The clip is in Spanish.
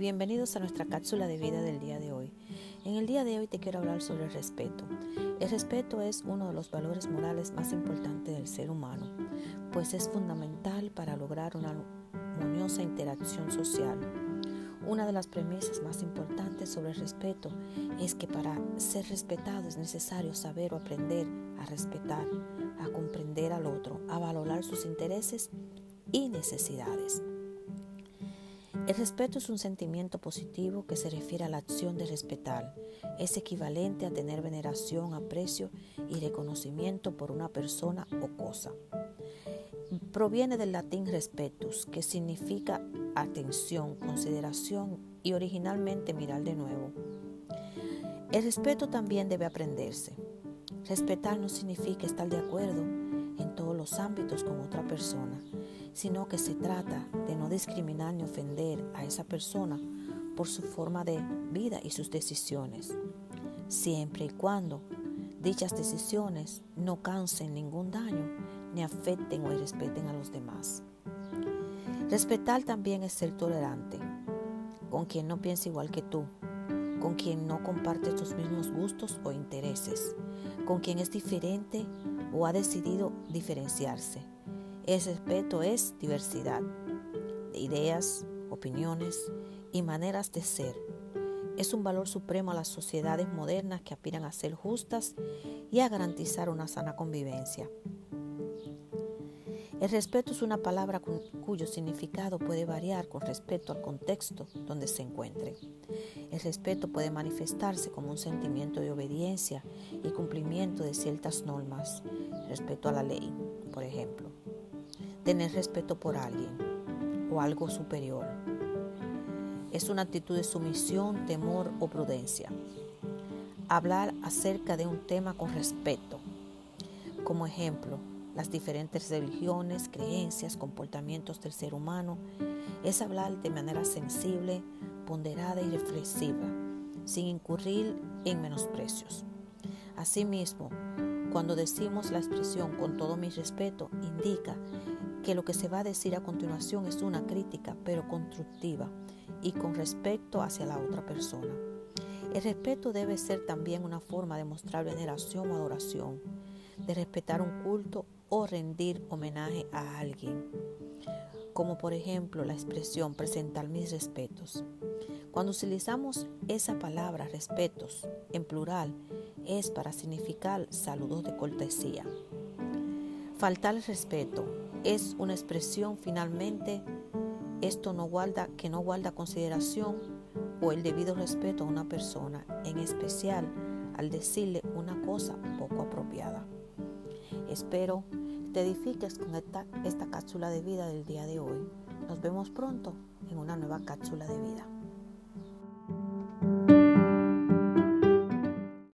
bienvenidos a nuestra cápsula de vida del día de hoy. En el día de hoy te quiero hablar sobre el respeto. El respeto es uno de los valores morales más importantes del ser humano, pues es fundamental para lograr una armoniosa interacción social. Una de las premisas más importantes sobre el respeto es que para ser respetado es necesario saber o aprender a respetar, a comprender al otro, a valorar sus intereses y necesidades. El respeto es un sentimiento positivo que se refiere a la acción de respetar. Es equivalente a tener veneración, aprecio y reconocimiento por una persona o cosa. Proviene del latín respetus, que significa atención, consideración y originalmente mirar de nuevo. El respeto también debe aprenderse. Respetar no significa estar de acuerdo todos los ámbitos con otra persona, sino que se trata de no discriminar ni ofender a esa persona por su forma de vida y sus decisiones, siempre y cuando dichas decisiones no causen ningún daño ni afecten o irrespeten a los demás. Respetar también es ser tolerante con quien no piensa igual que tú, con quien no comparte tus mismos gustos o intereses, con quien es diferente o ha decidido diferenciarse el respeto es diversidad de ideas, opiniones y maneras de ser. Es un valor supremo a las sociedades modernas que aspiran a ser justas y a garantizar una sana convivencia. El respeto es una palabra cuyo significado puede variar con respecto al contexto donde se encuentre. El respeto puede manifestarse como un sentimiento de obediencia y cumplimiento de ciertas normas, respeto a la ley, por ejemplo tener respeto por alguien o algo superior. Es una actitud de sumisión, temor o prudencia. Hablar acerca de un tema con respeto. Como ejemplo, las diferentes religiones, creencias, comportamientos del ser humano, es hablar de manera sensible, ponderada y reflexiva, sin incurrir en menosprecios. Asimismo, cuando decimos la expresión con todo mi respeto, indica que lo que se va a decir a continuación es una crítica, pero constructiva y con respeto hacia la otra persona. El respeto debe ser también una forma de mostrar veneración o adoración, de respetar un culto o rendir homenaje a alguien, como por ejemplo la expresión presentar mis respetos. Cuando utilizamos esa palabra respetos en plural es para significar saludos de cortesía. Faltar el respeto es una expresión finalmente esto no guarda que no guarda consideración o el debido respeto a una persona, en especial al decirle una cosa poco apropiada. Espero te edifiques con esta, esta cápsula de vida del día de hoy. Nos vemos pronto en una nueva cápsula de vida.